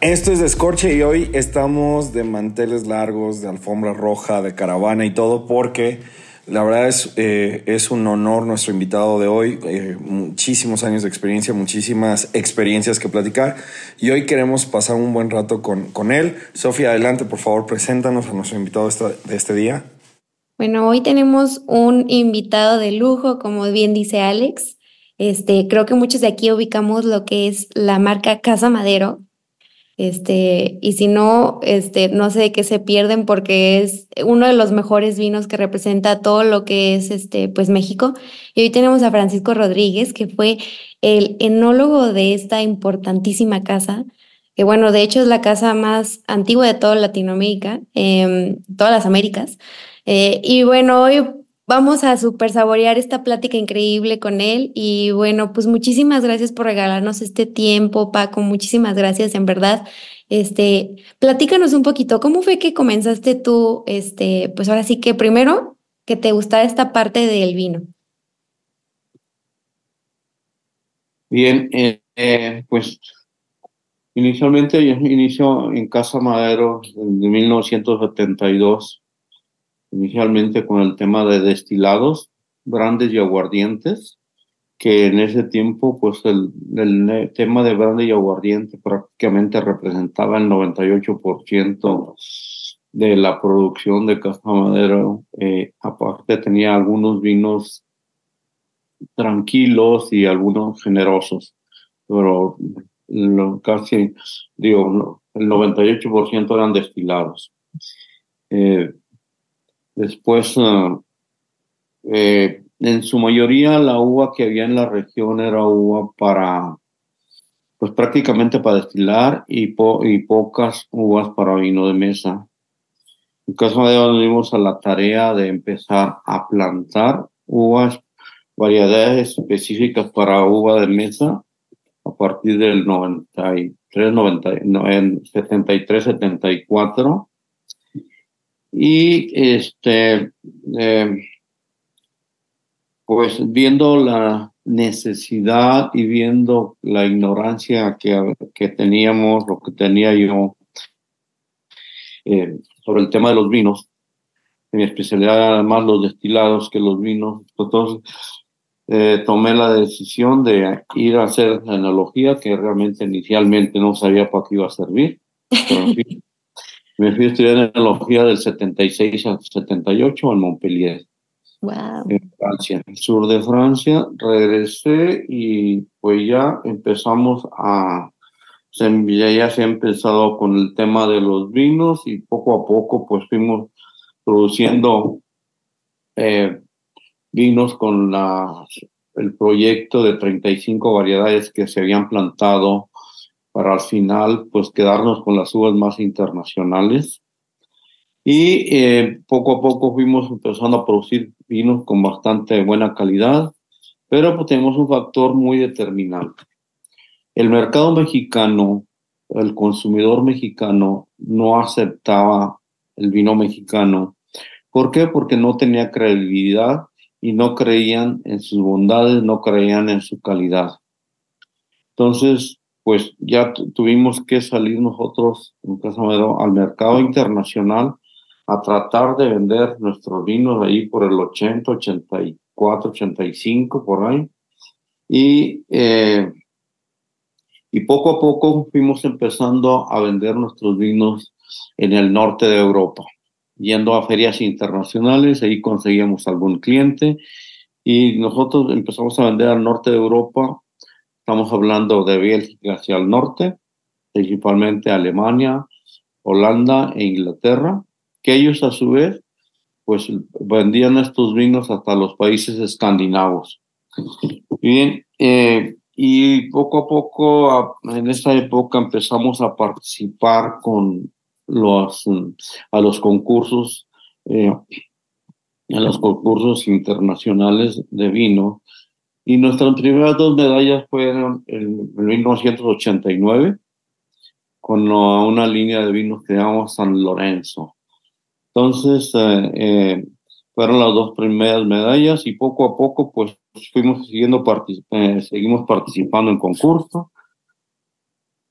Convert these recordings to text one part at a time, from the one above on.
Esto es Descorche y hoy estamos de manteles largos, de alfombra roja, de caravana y todo porque la verdad es, eh, es un honor nuestro invitado de hoy. eh, muchísimos años de experiencia, muchísimas experiencias que platicar y hoy queremos pasar un buen rato con, con él. Sofía, adelante, por favor, preséntanos a nuestro invitado de este día. Bueno, hoy tenemos un invitado de lujo, como bien dice Alex. Este, creo que muchos de aquí ubicamos lo que es la marca Casa Madero. Este, y si no, este, no sé de qué se pierden porque es uno de los mejores vinos que representa todo lo que es este, pues México. Y hoy tenemos a Francisco Rodríguez, que fue el enólogo de esta importantísima casa, que bueno, de hecho es la casa más antigua de toda Latinoamérica, em, todas las Américas. Eh, y bueno, hoy vamos a super saborear esta plática increíble con él. Y bueno, pues muchísimas gracias por regalarnos este tiempo, Paco. Muchísimas gracias, en verdad. Este, platícanos un poquito, ¿cómo fue que comenzaste tú, este, pues ahora sí que primero que te gustara esta parte del vino? Bien, eh, eh, pues inicialmente yo inicio en Casa Madero en 1972, inicialmente con el tema de destilados, brandes y aguardientes, que en ese tiempo pues el, el tema de brande y aguardiente prácticamente representaba el 98% de la producción de Casa Madero. Eh, aparte tenía algunos vinos tranquilos y algunos generosos, pero lo, casi, digo, el 98% eran destilados. Eh, después, ah, eh, en su mayoría, la uva que había en la región era uva para, pues prácticamente para destilar y, po- y pocas uvas para vino de mesa. En caso de nos dimos a la tarea de empezar a plantar uvas variedades específicas para uva de mesa a partir del 93, 90, no, en 73, 74. Y este, eh, pues viendo la necesidad y viendo la ignorancia que, que teníamos, lo que tenía yo eh, sobre el tema de los vinos, mi especialidad además los destilados que los vinos, entonces eh, tomé la decisión de ir a hacer la enología, que realmente inicialmente no sabía para qué iba a servir. Pero en fin, me fui a estudiar enología del 76 al 78 en Montpellier, Wow. en Francia, el sur de Francia. Regresé y pues ya empezamos a... ya, ya se ha empezado con el tema de los vinos y poco a poco pues fuimos produciendo eh, vinos con la, el proyecto de 35 variedades que se habían plantado para al final pues quedarnos con las uvas más internacionales. Y eh, poco a poco fuimos empezando a producir vinos con bastante buena calidad, pero pues tenemos un factor muy determinante. El mercado mexicano, el consumidor mexicano no aceptaba el vino mexicano. ¿Por qué? Porque no tenía credibilidad y no creían en sus bondades, no creían en su calidad. Entonces, pues ya tu- tuvimos que salir nosotros en Casa Madero al mercado internacional a tratar de vender nuestros vinos ahí por el 80, 84, 85, por ahí. Y, eh, y poco a poco fuimos empezando a vender nuestros vinos en el norte de Europa yendo a ferias internacionales, ahí conseguíamos algún cliente y nosotros empezamos a vender al norte de Europa, estamos hablando de Bélgica hacia el norte, principalmente Alemania, Holanda e Inglaterra, que ellos a su vez pues vendían estos vinos hasta los países escandinavos. Bien, eh, y poco a poco en esta época empezamos a participar con los, a los concursos, eh, a los concursos internacionales de vino. Y nuestras primeras dos medallas fueron en, 1989 con una línea de vinos que llamamos San Lorenzo. Entonces, eh, eh, fueron las dos primeras medallas y poco a poco, pues, fuimos siguiendo seguimos participando en concursos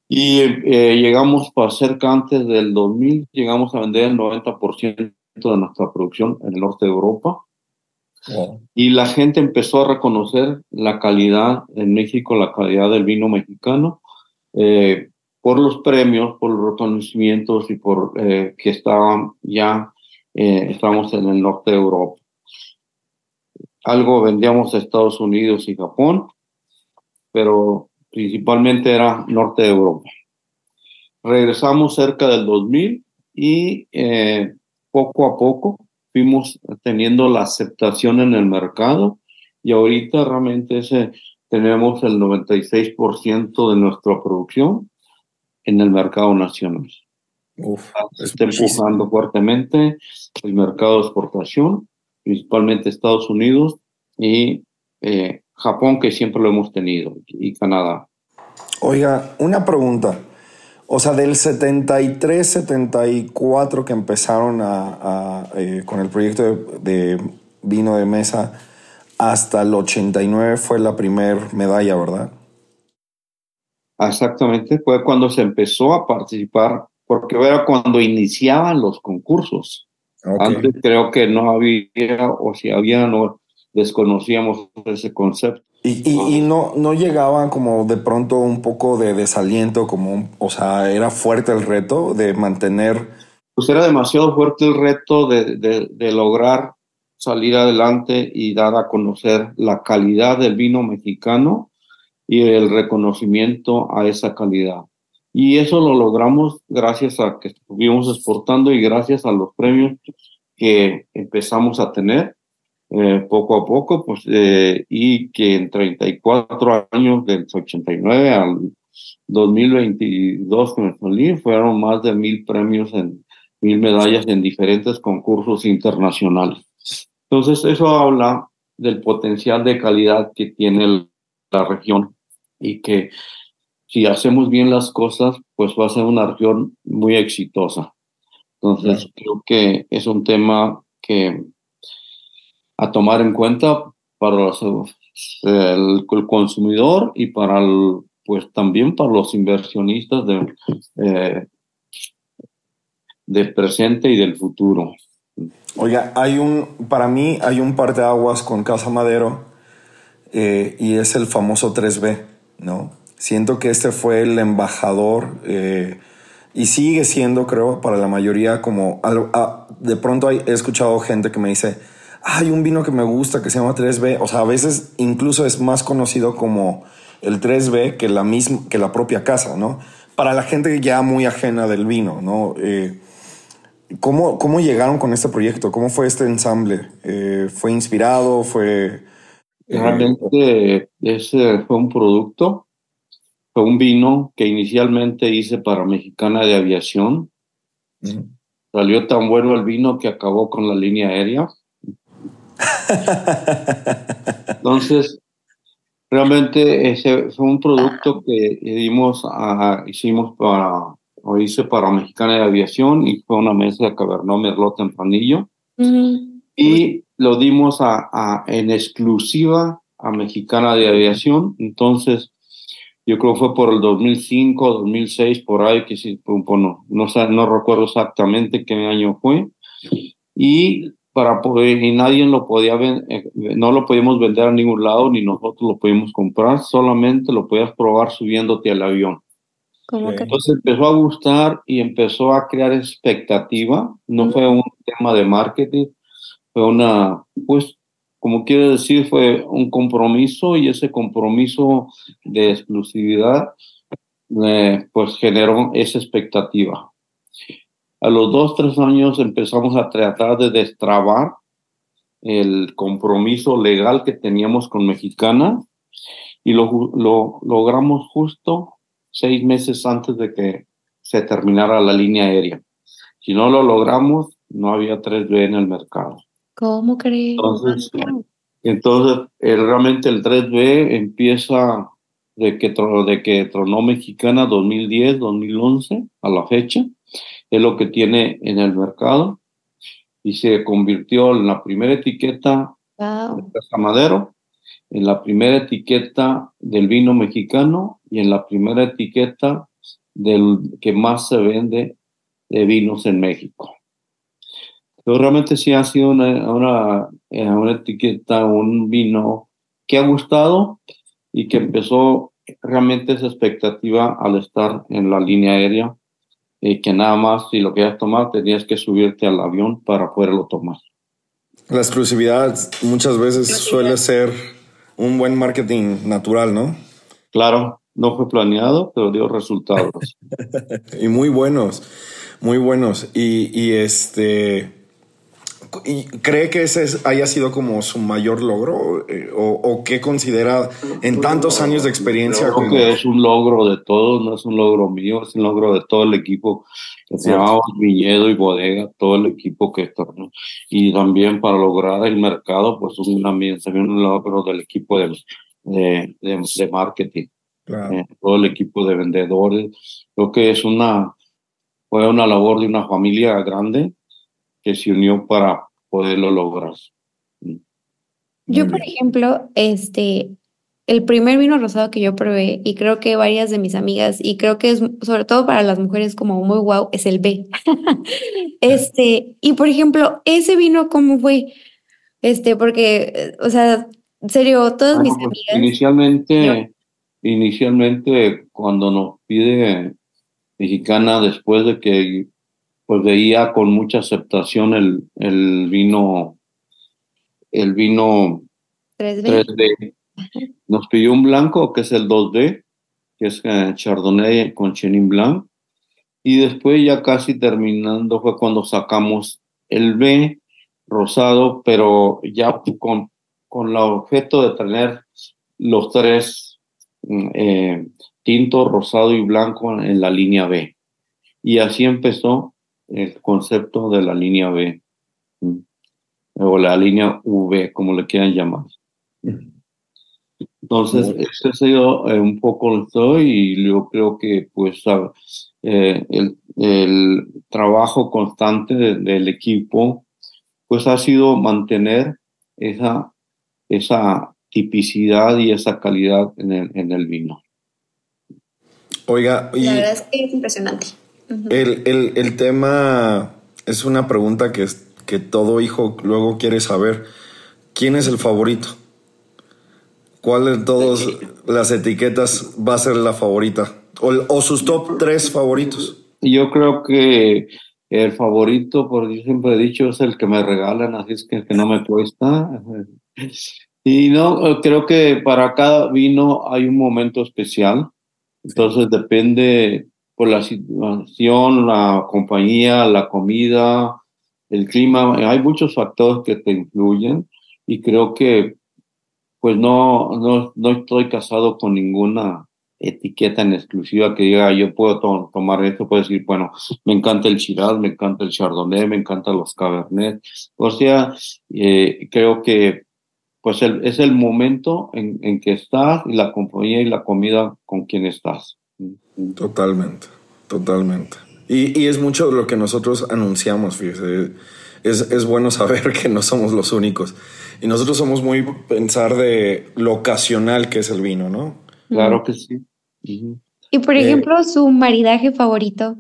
y eh, llegamos para cerca antes del 2000, llegamos a vender el 90% de nuestra producción en el norte de Europa. Y la gente empezó a reconocer la calidad en México, la calidad del vino mexicano, eh, por los premios, por los reconocimientos y por eh, que estaban ya, estamos en el norte de Europa. Algo vendíamos a Estados Unidos y Japón, pero principalmente era norte de Europa. Regresamos cerca del 2000 y eh, poco a poco fuimos teniendo la aceptación en el mercado y ahorita realmente ese, tenemos el 96% de nuestra producción en el mercado nacional. Uf, está empujando fuertemente el mercado de exportación, principalmente Estados Unidos y eh, Japón, que siempre lo hemos tenido, y Canadá. Oiga, una pregunta. O sea, del 73, 74 que empezaron a, eh, con el proyecto de, vino de mesa, hasta el 89 fue la primera medalla, ¿verdad? Exactamente, fue cuando se empezó a participar, porque era cuando iniciaban los concursos. Antes creo que no había, o si había, no, desconocíamos ese concepto. Y, y, no, no llegaba como de pronto un poco de desaliento, como, o sea, era fuerte el reto de mantener. Pues era demasiado fuerte el reto de, de, de lograr salir adelante y dar a conocer la calidad del vino mexicano y el reconocimiento a esa calidad. Y eso lo logramos gracias a que estuvimos exportando y gracias a los premios que empezamos a tener eh, poco a poco, pues, eh, y que en 34 años, del 89 al 2022 que me salí, fueron más de mil premios, en mil medallas en diferentes concursos internacionales. Entonces, eso habla del potencial de calidad que tiene la región y que si hacemos bien las cosas, pues va a ser una región muy exitosa. Entonces, creo que es un tema que a tomar en cuenta para el, consumidor y para pues también para los inversionistas de, eh, del presente y del futuro. Oiga, hay un, para mí hay un par de aguas con Casa Madero eh, y es el famoso 3B, ¿no? Siento que este fue el embajador eh, y sigue siendo, creo, para la mayoría como, ah, de pronto he escuchado gente que me dice, hay un vino que me gusta que se llama 3B. O sea, a veces incluso es más conocido como el 3B que la, misma, que la propia casa, ¿no? Para la gente ya muy ajena del vino, ¿no? Eh, ¿cómo, ¿Cómo llegaron con este proyecto? ¿Cómo fue este ensamble? Eh, ¿Fue inspirado? ¿Fue...? Realmente ese fue un producto, fue un vino que inicialmente hice para Mexicana de Aviación. Salió tan bueno el vino que acabó con la línea aérea. Entonces, realmente ese fue un producto que dimos a, hicimos para, o hice para Mexicana de Aviación y fue una mesa de Cabernet Merlot Tempranillo. Y lo dimos a, en exclusiva a Mexicana de Aviación. Entonces, yo creo que fue por el 2005, 2006, por ahí, que sí, bueno, no, no recuerdo exactamente qué año fue. Y para poder, y nadie lo podía eh, no lo podíamos vender a ningún lado, ni nosotros lo podíamos comprar, solamente lo podías probar subiéndote al avión. Entonces empezó a gustar y empezó a crear expectativa, no fue un tema de marketing, fue una, pues, como quiere decir, fue un compromiso y ese compromiso de exclusividad, eh, pues generó esa expectativa. A los dos, tres años empezamos a tratar de destrabar el compromiso legal que teníamos con Mexicana y lo, lo logramos justo seis meses antes de que se terminara la línea aérea. Si no lo logramos, no había 3B en el mercado. ¿Cómo crees? Entonces, entonces realmente el 3B empieza de que, de que tronó Mexicana 2010, 2011 a la fecha. Es lo que tiene en el mercado y se convirtió en la primera etiqueta de Casa Madero, en la primera etiqueta del vino mexicano y en la primera etiqueta del que más se vende de vinos en México. Pero realmente sí ha sido una, una, eh, una etiqueta, un vino que ha gustado y que empezó realmente esa expectativa al estar en la línea aérea, y que nada más si lo querías tomar tenías que subirte al avión para poderlo tomar. La exclusividad muchas veces suele ser un buen marketing natural, ¿no? Claro, no fue planeado, pero dio resultados. y muy buenos, muy buenos. Y, y este, ¿Y cree que ese haya sido como su mayor logro? Eh, o, qué considera en tantos años de experiencia? Creo que es un logro de todos, no es un logro mío, es un logro de todo el equipo que se llamaba Viñedo y Bodega, todo el equipo que está. Y también para lograr el mercado, pues también se un logro del equipo de, de, de, marketing, eh, todo el equipo de vendedores. Creo que es una, fue una labor de una familia grande que se unió para poderlo lograr. Yo, por ejemplo, este, el primer vino rosado que yo probé, y creo que varias de mis amigas, y creo que es sobre todo para las mujeres como muy guau, es el B. este, y por ejemplo, ese vino, ¿cómo fue? Este, porque, o sea, en serio, todas mis pues, amigas. Inicialmente, inicialmente, cuando nos pide mexicana, después de que pues veía con mucha aceptación el, el vino, el vino 3D. Nos pidió un blanco que es el 2D, que es eh, Chardonnay con Chenin Blanc. Y después ya casi terminando fue cuando sacamos el B rosado, pero ya con, con el objeto de tener los tres mm, eh, tinto, rosado y blanco en la línea B. Y así empezó el concepto de la línea B o la línea V, como le quieran llamar. Entonces, ese ha sido eh, un poco el y yo creo que pues eh, el, el, trabajo constante del equipo pues ha sido mantener esa, esa tipicidad y esa calidad en el, en el vino. Oiga, y... la verdad es que es impresionante el, el, el, tema es una pregunta que, que todo hijo luego quiere saber. ¿Quién es el favorito? ¿Cuál de todas las etiquetas va a ser la favorita? O, o, sus top tres favoritos. Yo creo que el favorito, por yo siempre he dicho, es el que me regalan, así es que, que no me cuesta. Y no, creo que para cada vino hay un momento especial. Entonces depende por la situación, la compañía, la comida, el clima. Hay muchos factores que te influyen y creo que pues no, no, no estoy casado con ninguna etiqueta en exclusiva que diga yo puedo tomar esto, puedo decir, bueno, me encanta el Shiraz, me encanta el Chardonnay, me encantan los Cabernet. O sea, eh, creo que pues es el momento en, en que estás y la compañía y la comida con quien estás. Totalmente, totalmente. Y, y, es mucho lo que nosotros anunciamos, fíjese. Es, es, bueno saber que no somos los únicos. Y nosotros somos muy pensar de lo ocasional que es el vino, ¿no? Claro que sí. Y por eh, ejemplo, su maridaje favorito,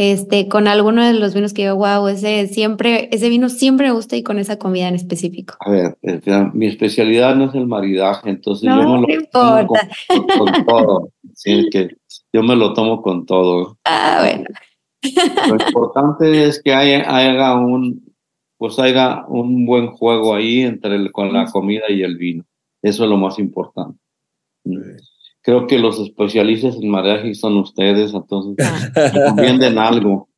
este, con alguno de los vinos que yo, wow, ese siempre, ese vino siempre me gusta y con esa comida en específico. A ver, mi especialidad no es el maridaje, entonces no, yo no lo importa. Con, con, todo. Sí, que yo me lo tomo con todo. Ah, bueno. Lo importante es que haya, un, pues haya un buen juego ahí entre el, con la comida y el vino. Eso es lo más importante. Creo que los especialistas en maridaje son ustedes, entonces entienden algo.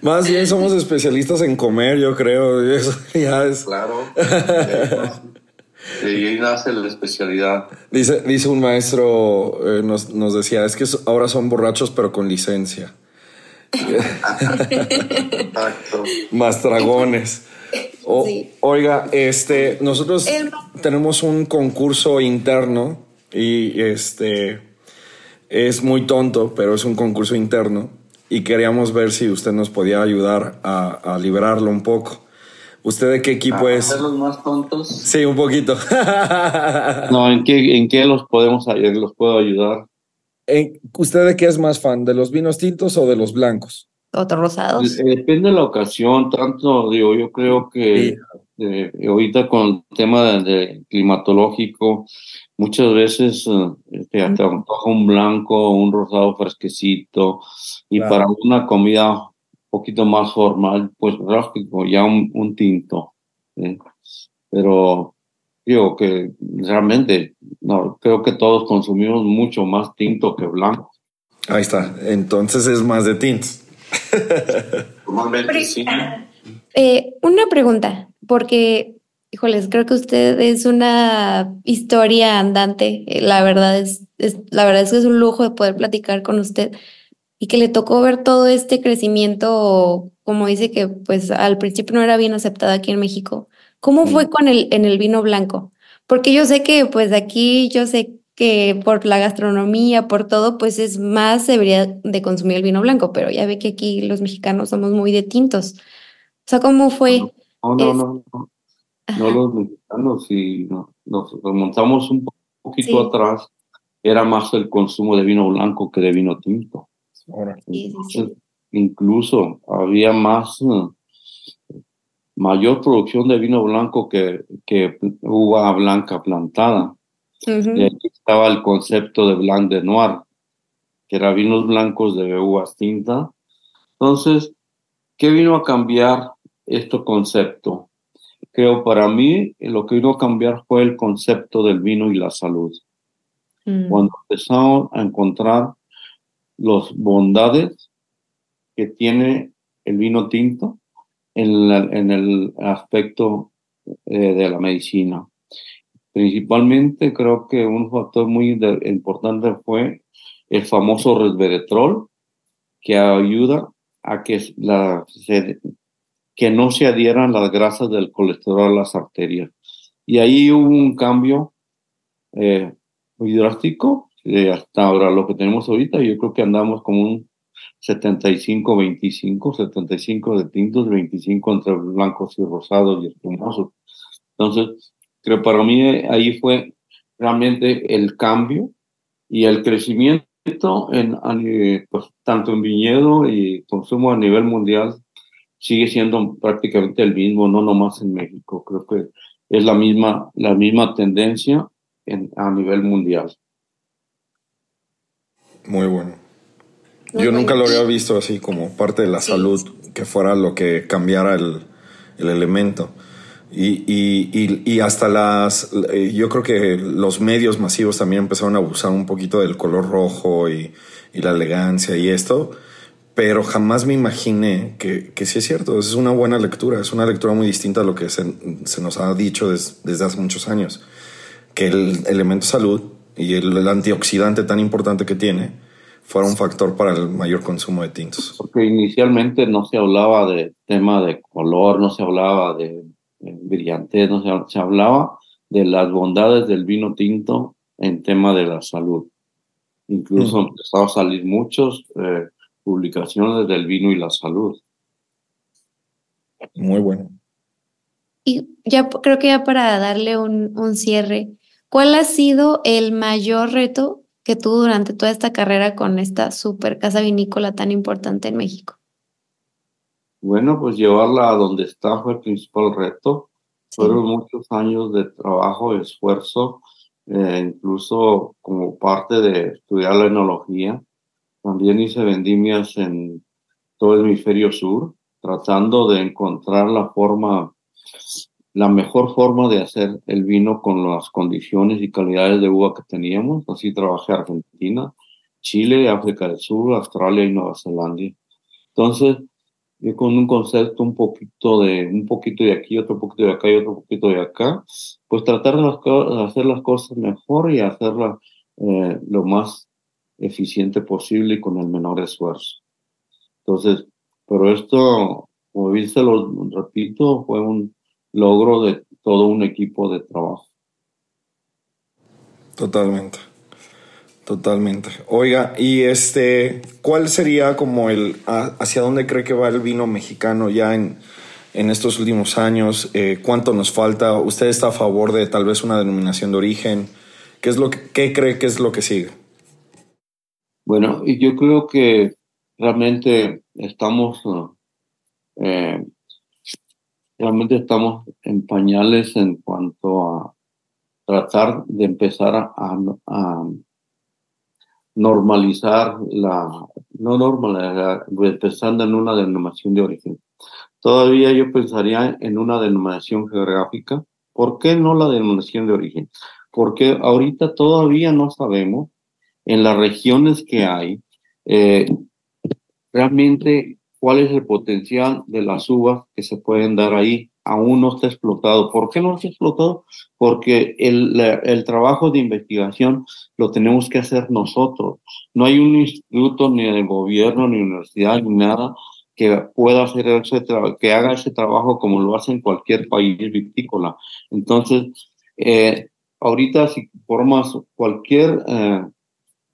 Más bien somos especialistas en comer, yo creo. Eso ya es. Claro. Y ahí nace la especialidad. Dice, dice un maestro, eh, nos, nos, decía, es que ahora son borrachos pero con licencia. Exacto. Más dragones. O- Sí. Oiga, este, nosotros El- tenemos un concurso interno y este es muy tonto, pero es un concurso interno y queríamos ver si usted nos podía ayudar a, a liberarlo un poco. ¿Usted de qué equipo es? ¿Hacer los más tontos? Sí, un poquito. No, ¿en qué, en qué los podemos ayudar? ¿Los puedo ayudar? Eh, ¿Usted de qué es más fan? ¿De los vinos tintos o de los blancos? Otros rosados. Eh, Depende de la ocasión, tanto digo, yo creo que eh, ahorita con el tema de, de climatológico, muchas veces eh, te antoja un blanco, un rosado fresquecito, y Claro. para una comida un poquito más formal, pues lógico, ya un, un tinto. ¿eh? Pero digo que realmente no creo que todos consumimos mucho más tinto que blanco. Ahí está. Entonces es más de tintos. Normalmente sí. Eh, una pregunta, porque, híjoles, creo que usted es una historia andante. Eh, La verdad es, es- la verdad es que es un lujo de poder platicar con usted y que le tocó ver todo este crecimiento, como dice que pues al principio no era bien aceptado aquí en México. ¿Cómo fue con el, en el vino blanco? Porque yo sé que pues aquí, yo sé que por la gastronomía, por todo, pues es más debería de consumir el vino blanco, pero ya ve que aquí los mexicanos somos muy de tintos. O sea, ¿cómo fue? No, no, Es- no, no. Los mexicanos, si no- nos remontamos un po- poquito Sí. atrás, era más el consumo de vino blanco que de vino tinto. Entonces, incluso había más, eh, mayor producción de vino blanco que, que uva blanca plantada. Ujú. Y aquí estaba el concepto de blanc de noir, que era vinos blancos de uvas tintas. Entonces, ¿qué vino a cambiar este concepto? Creo para mí lo que vino a cambiar fue el concepto del vino y la salud. Mm. Cuando empezamos a encontrar las bondades que tiene el vino tinto en, la- en el aspecto eh, de la medicina. Principalmente creo que un factor muy importante fue el famoso resveratrol, que ayuda a que, que no se adhieran las grasas del colesterol a las arterias. Y ahí hubo un cambio eh, muy drástico eh, hasta ahora lo que tenemos ahorita. Yo creo que andamos como un 75-25, 75 de tintos, 25 entre blancos y rosados y espumosos. Entonces, creo para mí ahí fue realmente el cambio y el crecimiento en, pues, tanto en viñedo y consumo a nivel mundial sigue siendo prácticamente el mismo, no nomás en México. Creo que es la misma, la misma tendencia en, a nivel mundial. Muy bueno. Muy Yo nunca lo había visto así como parte de la Sí. salud, que fuera lo que cambiara el, el elemento. Y, y, y, hasta las, eh, yo creo que los medios masivos también empezaron a abusar un poquito del color rojo y, y la elegancia y esto, pero jamás me imaginé que, que sí es cierto, es una buena lectura, es una lectura muy distinta a lo que se, se nos ha dicho des- desde hace muchos años, que el elemento salud y el, el antioxidante tan importante que tiene fuera un factor para el mayor consumo de tintos. Porque inicialmente no se hablaba de tema de color, no se hablaba de brillantez, no se, se hablaba de las bondades del vino tinto en tema de la salud. Incluso Ujú. empezaron a salir muchas publicaciones del vino y la salud. Muy bueno. Y ya creo que ya para darle un, un cierre, ¿cuál ha sido el mayor reto que tuvo durante toda esta carrera con esta super casa vinícola tan importante en México? Bueno, pues llevarla a donde está fue el principal reto. Sí. Fueron muchos años de trabajo, de esfuerzo, eh, incluso como parte de estudiar la enología. También hice vendimias en todo el hemisferio sur, tratando de encontrar la forma, la mejor forma de hacer el vino con las condiciones y calidades de uva que teníamos. Así trabajé Argentina, Chile, África del Sur, Australia y Nueva Zelanda. Entonces, yo con un concepto un poquito de un poquito de aquí, otro poquito de acá y otro poquito de acá, pues tratar de, hacer las cosas mejor y hacerlas eh, lo más eficiente posible y con el menor esfuerzo. Entonces, pero esto, como viste, lo repito, fue un logro de todo un equipo de trabajo. Totalmente. Totalmente. Oiga, y este, ¿cuál sería como el, hacia dónde cree que va el vino mexicano ya en, en estos últimos años? Eh, ¿Cuánto nos falta? ¿Usted está a favor de tal vez una denominación de origen? ¿Qué es lo qué cree que es lo que sigue? Bueno, yo creo que realmente estamos, eh, realmente estamos en pañales en cuanto a tratar de empezar a normalizar la, no normalizar, pensando en una denominación de origen. Todavía yo pensaría en una denominación geográfica. ¿Por qué no la denominación de origen? Porque ahorita todavía no sabemos en las regiones que hay eh, realmente cuál es el potencial de las uvas que se pueden dar ahí aún no está explotado. ¿Por qué no está explotado? Porque el, el, trabajo de investigación lo tenemos que hacer nosotros. No hay un instituto ni de gobierno, ni universidad, ni nada que pueda hacer ese que haga ese trabajo como lo hace en cualquier país vitícola. Entonces, eh, ahorita si formas cualquier eh,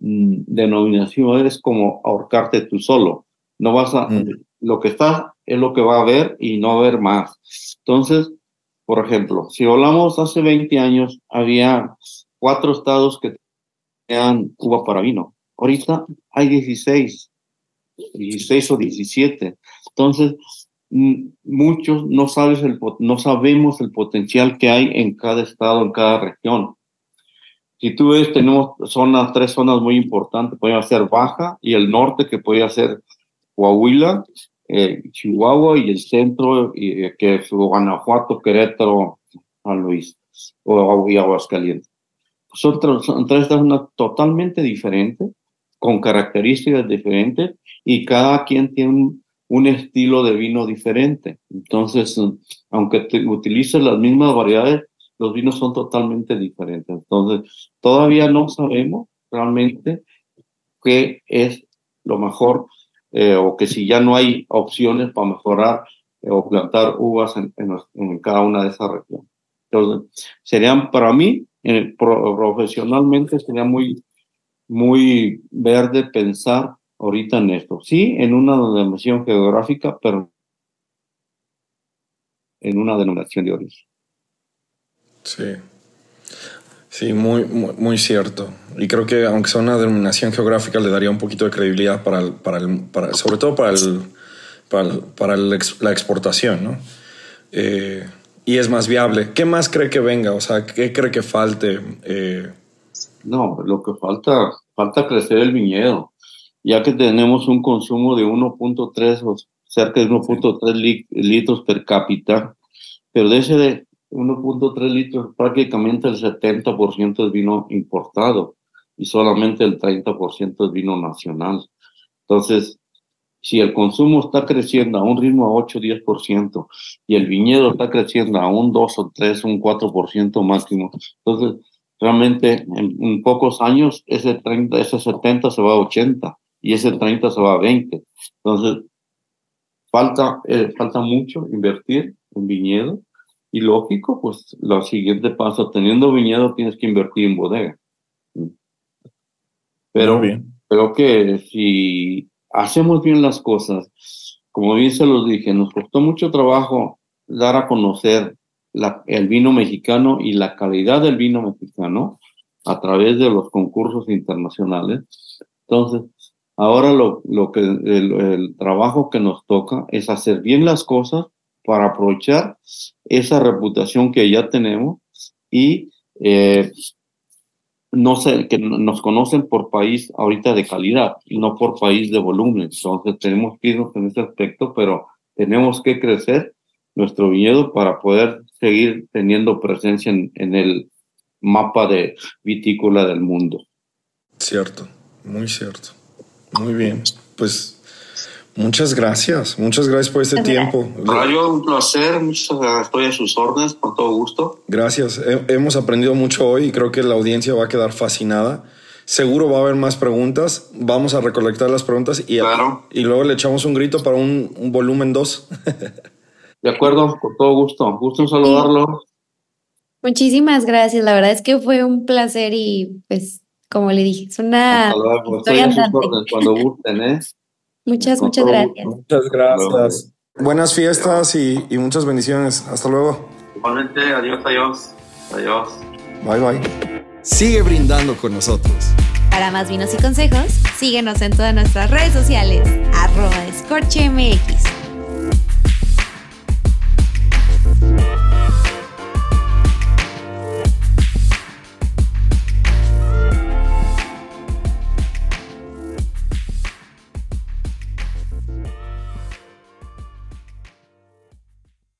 mm, denominación, es como ahorcarte tú solo. No vas a, mm. lo que está es lo que va a haber y no va a haber más. Entonces, por ejemplo, si hablamos hace 20 años, había cuatro estados que tenían Cuba para vino. Ahorita hay 16, 16 o 17. Entonces, muchos no, sabes el, no sabemos el potencial que hay en cada estado, en cada región. Si tú ves, tenemos zonas, tres zonas muy importantes, puede ser Baja y el norte, que puede ser Coahuila, eh, Chihuahua y el centro, y, eh, que es Guanajuato, Querétaro, San Luis o, y Aguascalientes. Son, son tres zonas totalmente diferentes, con características diferentes, y cada quien tiene un, un estilo de vino diferente. Entonces, aunque te utilices las mismas variedades, los vinos son totalmente diferentes. Entonces, todavía no sabemos realmente qué es lo mejor eh, o que si ya no hay opciones para mejorar eh, o plantar uvas en, en, cada una de esas regiones. Entonces, serían para mí, profesionalmente, sería muy, muy verde pensar ahorita en esto. Sí, en una denominación geográfica, pero en una denominación de origen. Sí. Sí, muy, muy, cierto. Y creo que aunque sea una denominación geográfica, le daría un poquito de credibilidad para, el, para, el, para sobre todo para, el, para, para la exportación, ¿no? Eh, y es más viable. ¿Qué más cree que venga? O sea, ¿qué cree que falte? Eh, no, lo que falta, falta crecer el viñedo, ya que tenemos un consumo de 1.3 o cerca de 1.3 litros per cápita, pero de ese de 1.3 litros, prácticamente el 70% es vino importado y solamente el 30% es vino nacional. Entonces, si el consumo está creciendo a un ritmo a 8-10% y el viñedo está creciendo a un 2 o 3, un 4% máximo, entonces realmente en, pocos años ese 30, ese 70 se va a 80 y ese 30 se va a 20. Entonces, falta, eh, falta mucho invertir en viñedo y lógico, pues lo siguiente paso, teniendo viñedo tienes que invertir en bodega. Pero creo que si hacemos bien las cosas, como bien se los dije, nos costó mucho trabajo dar a conocer la, el vino mexicano y la calidad del vino mexicano a través de los concursos internacionales. Entonces, ahora lo, lo que el trabajo que nos toca es hacer bien las cosas para aprovechar esa reputación que ya tenemos y eh, no sé, que nos conocen por país ahorita de calidad y no por país de volumen. Entonces tenemos que irnos en ese aspecto, pero tenemos que crecer nuestro viñedo para poder seguir teniendo presencia en, en el mapa de vitícola del mundo. Cierto, muy cierto. Muy bien. Pues Muchas gracias, muchas gracias por este tiempo. Rayo, un placer, estoy a sus órdenes, con todo gusto. Gracias, hemos aprendido mucho hoy y creo que la audiencia va a quedar fascinada. Seguro va a haber más preguntas. Vamos a recolectar las preguntas y, Claro. y luego le echamos un grito para un, un volumen 2. De acuerdo, con todo gusto. Gusto en saludarlo. Muchísimas gracias. La verdad es que fue un placer y pues, como le dije, es una Hasta luego. Estoy historia a sus órdenes cuando gusten, ¿eh? Muchas, muchas gracias. Muchas gracias. Buenas fiestas y, y muchas bendiciones. Hasta luego. Igualmente, adiós, adiós. Adiós. Bye bye. Sigue brindando con nosotros. Para más vinos y consejos, síguenos en todas nuestras redes sociales, arroba escorchemx.